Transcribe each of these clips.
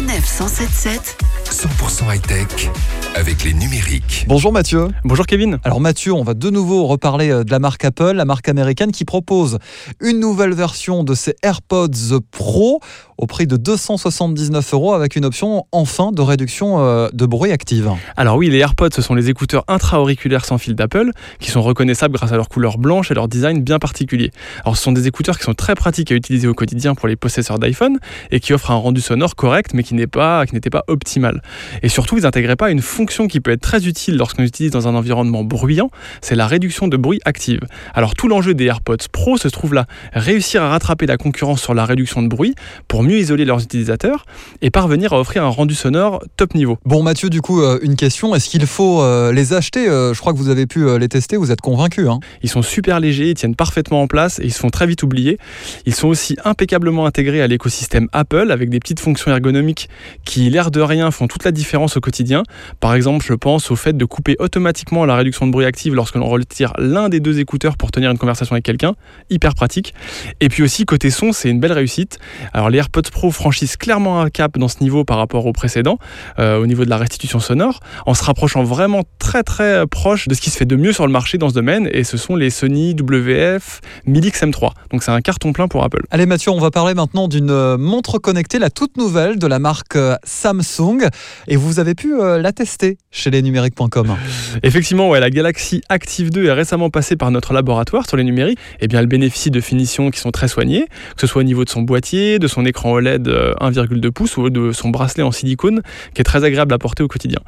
177 100% high-tech avec les numériques. Bonjour Mathieu. Bonjour Kevin. Alors Mathieu, on va de nouveau reparler euh, de la marque Apple, la marque américaine qui propose une nouvelle version de ses AirPods Pro au prix de 279 euros avec une option enfin de réduction euh, de bruit active. Alors oui, les AirPods, ce sont les écouteurs intra-auriculaires sans fil d'Apple qui sont reconnaissables grâce à leur couleur blanche et leur design bien particulier. Alors ce sont des écouteurs qui sont très pratiques à utiliser au quotidien pour les possesseurs d'iPhone et qui offrent un rendu sonore correct mais qui n'est pas qui n'était pas optimal. Et surtout, ils n'intégraient pas une fonction qui peut être très utile lorsqu'on utilise dans un environnement bruyant, c'est la réduction de bruit active. Alors tout l'enjeu des AirPods Pro se trouve là, réussir à rattraper la concurrence sur la réduction de bruit pour mieux isoler leurs utilisateurs et parvenir à offrir un rendu sonore top niveau. Bon Mathieu, du coup, euh, une question, est-ce qu'il faut euh, les acheter Euh, Je crois que vous avez pu les tester, vous êtes convaincu. Hein Ils sont super légers, ils tiennent parfaitement en place et ils se font très vite oublier. Ils sont aussi impeccablement intégrés à l'écosystème Apple avec des petites fonctions ergonomiques qui, l'air de rien, font toute la différence au quotidien. Par exemple, je pense au fait de couper automatiquement la réduction de bruit active lorsque l'on retire l'un des deux écouteurs pour tenir une conversation avec quelqu'un. Hyper pratique. Et puis aussi, côté son, c'est une belle réussite. Alors, les AirPods Pro franchissent clairement un cap dans ce niveau par rapport au précédent, euh, au niveau de la restitution sonore, en se rapprochant vraiment très très proche de ce qui se fait de mieux sur le marché dans ce domaine. Et ce sont les Sony WF 1000X M3. Donc, c'est un carton plein pour Apple. Allez Mathieu, on va parler maintenant d'une euh, montre connectée, la toute nouvelle de la marque euh, Samsung. Et vous avez pu euh, la tester chez lesnumériques.com. Effectivement, ouais, la Galaxy Active 2 est récemment passée par notre laboratoire sur les numériques. Et bien, elle bénéficie de finitions qui sont très soignées, que ce soit au niveau de son boîtier, de son écran OLED euh, 1,2 pouces ou de son bracelet en silicone, qui est très agréable à porter au quotidien.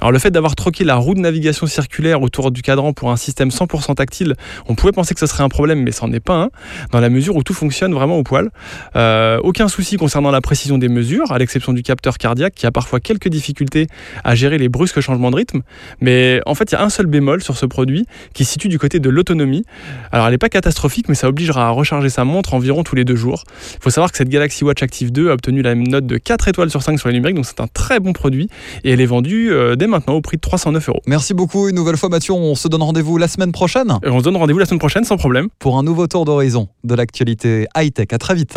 Alors, le fait d'avoir troqué la roue de navigation circulaire autour du cadran pour un système 100% tactile, on pouvait penser que ce serait un problème, mais ça n'en est pas un, dans la mesure où tout fonctionne vraiment au poil. Euh, aucun souci concernant la précision des mesures, à l'exception du capteur cardiaque qui a parfois quelques difficultés à gérer les brusques changements de rythme. Mais en fait, il y a un seul bémol sur ce produit qui se situe du côté de l'autonomie. Alors, elle n'est pas catastrophique, mais ça obligera à recharger sa montre environ tous les deux jours. Il faut savoir que cette Galaxy Watch Active 2 a obtenu la note de 4 étoiles sur 5 sur les numériques, donc c'est un très bon produit et elle est vendue euh, dès maintenant au prix de 309 euros. Merci beaucoup une nouvelle fois Mathieu, on se donne rendez-vous la semaine prochaine Et On se donne rendez-vous la semaine prochaine sans problème. pour un nouveau tour d'horizon de l'actualité high-tech. À très vite.